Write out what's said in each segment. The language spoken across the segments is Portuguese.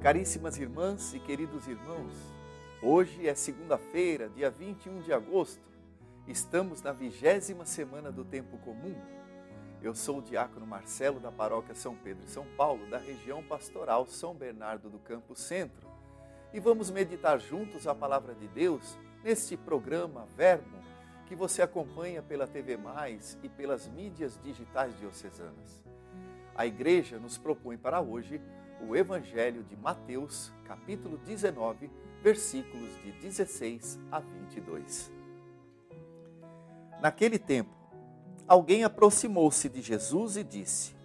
Caríssimas irmãs e queridos irmãos, hoje é segunda-feira, dia 21 de agosto. Estamos na vigésima semana do tempo comum. Eu sou o diácono Marcelo da paróquia São Pedro e São Paulo, da região pastoral São Bernardo do Campo Centro. E vamos meditar juntos a palavra de Deus neste programa Verbo que você acompanha pela TV Mais e pelas mídias digitais diocesanas. A igreja nos propõe para hoje o Evangelho de Mateus, capítulo 19, versículos de 16 a 22. Naquele tempo, alguém aproximou-se de Jesus e disse: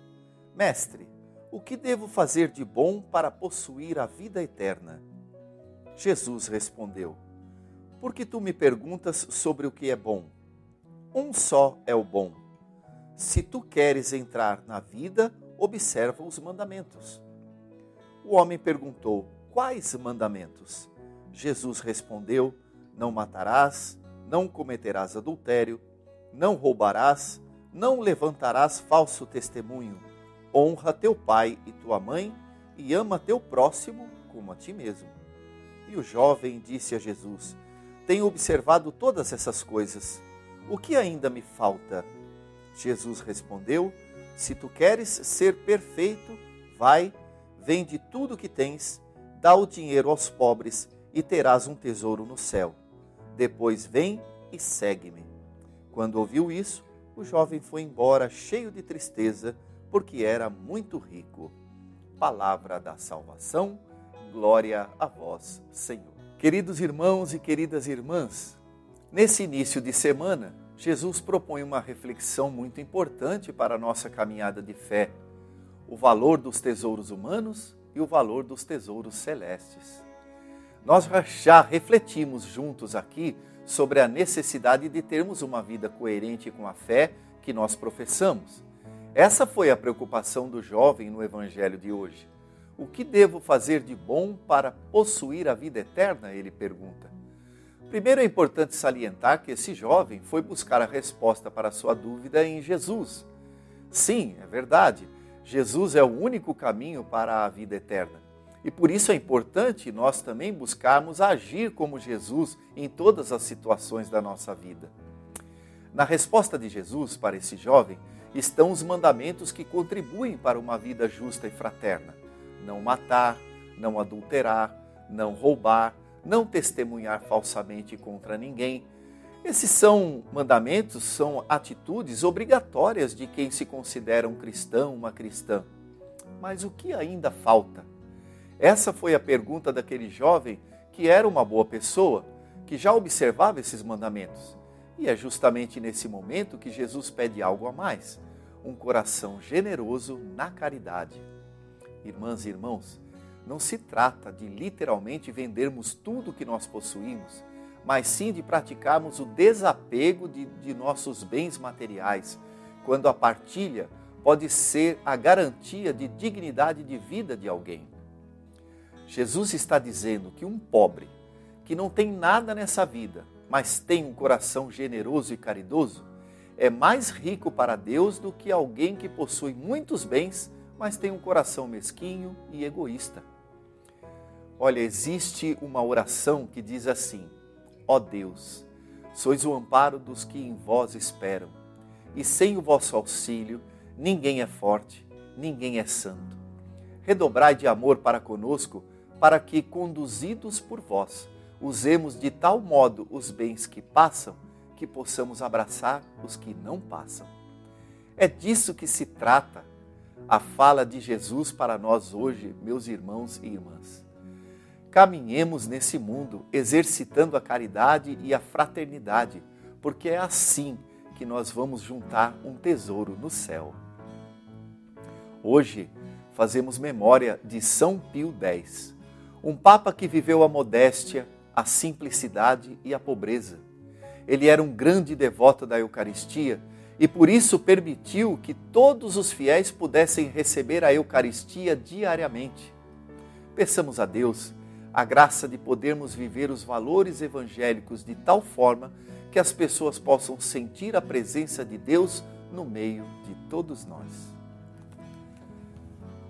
Mestre, o que devo fazer de bom para possuir a vida eterna? Jesus respondeu: Por que tu me perguntas sobre o que é bom? Um só é o bom. Se tu queres entrar na vida, observa os mandamentos. O homem perguntou: Quais mandamentos? Jesus respondeu: Não matarás, não cometerás adultério, não roubarás, não levantarás falso testemunho, honra teu pai e tua mãe e ama teu próximo como a ti mesmo. E o jovem disse a Jesus: Tenho observado todas essas coisas. O que ainda me falta? Jesus respondeu: Se tu queres ser perfeito, vai Vende tudo o que tens, dá o dinheiro aos pobres e terás um tesouro no céu. Depois vem e segue-me. Quando ouviu isso, o jovem foi embora cheio de tristeza, porque era muito rico. Palavra da salvação, glória a vós, Senhor. Queridos irmãos e queridas irmãs, nesse início de semana, Jesus propõe uma reflexão muito importante para a nossa caminhada de fé o valor dos tesouros humanos e o valor dos tesouros celestes. Nós já refletimos juntos aqui sobre a necessidade de termos uma vida coerente com a fé que nós professamos. Essa foi a preocupação do jovem no evangelho de hoje. O que devo fazer de bom para possuir a vida eterna? Ele pergunta. Primeiro é importante salientar que esse jovem foi buscar a resposta para a sua dúvida em Jesus. Sim, é verdade. Jesus é o único caminho para a vida eterna. E por isso é importante nós também buscarmos agir como Jesus em todas as situações da nossa vida. Na resposta de Jesus para esse jovem estão os mandamentos que contribuem para uma vida justa e fraterna: não matar, não adulterar, não roubar, não testemunhar falsamente contra ninguém, esses são mandamentos, são atitudes obrigatórias de quem se considera um cristão, uma cristã. Mas o que ainda falta? Essa foi a pergunta daquele jovem que era uma boa pessoa, que já observava esses mandamentos. E é justamente nesse momento que Jesus pede algo a mais: um coração generoso na caridade. Irmãs e irmãos, não se trata de literalmente vendermos tudo que nós possuímos mas sim de praticarmos o desapego de, de nossos bens materiais, quando a partilha pode ser a garantia de dignidade de vida de alguém. Jesus está dizendo que um pobre, que não tem nada nessa vida, mas tem um coração generoso e caridoso, é mais rico para Deus do que alguém que possui muitos bens, mas tem um coração mesquinho e egoísta. Olha, existe uma oração que diz assim: Ó Deus, sois o amparo dos que em vós esperam, e sem o vosso auxílio ninguém é forte, ninguém é santo. Redobrai de amor para conosco, para que, conduzidos por vós, usemos de tal modo os bens que passam, que possamos abraçar os que não passam. É disso que se trata a fala de Jesus para nós hoje, meus irmãos e irmãs caminhemos nesse mundo exercitando a caridade e a fraternidade, porque é assim que nós vamos juntar um tesouro no céu. Hoje fazemos memória de São Pio X, um papa que viveu a modéstia, a simplicidade e a pobreza. Ele era um grande devoto da Eucaristia e por isso permitiu que todos os fiéis pudessem receber a Eucaristia diariamente. Peçamos a Deus a graça de podermos viver os valores evangélicos de tal forma que as pessoas possam sentir a presença de Deus no meio de todos nós.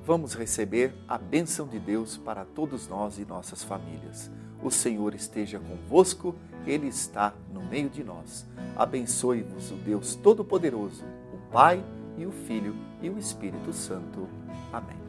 vamos receber a bênção de Deus para todos nós e nossas famílias. O Senhor esteja convosco, Ele está no meio de nós. Abençoe-vos o Deus Todo-Poderoso, o Pai e o Filho e o Espírito Santo. Amém.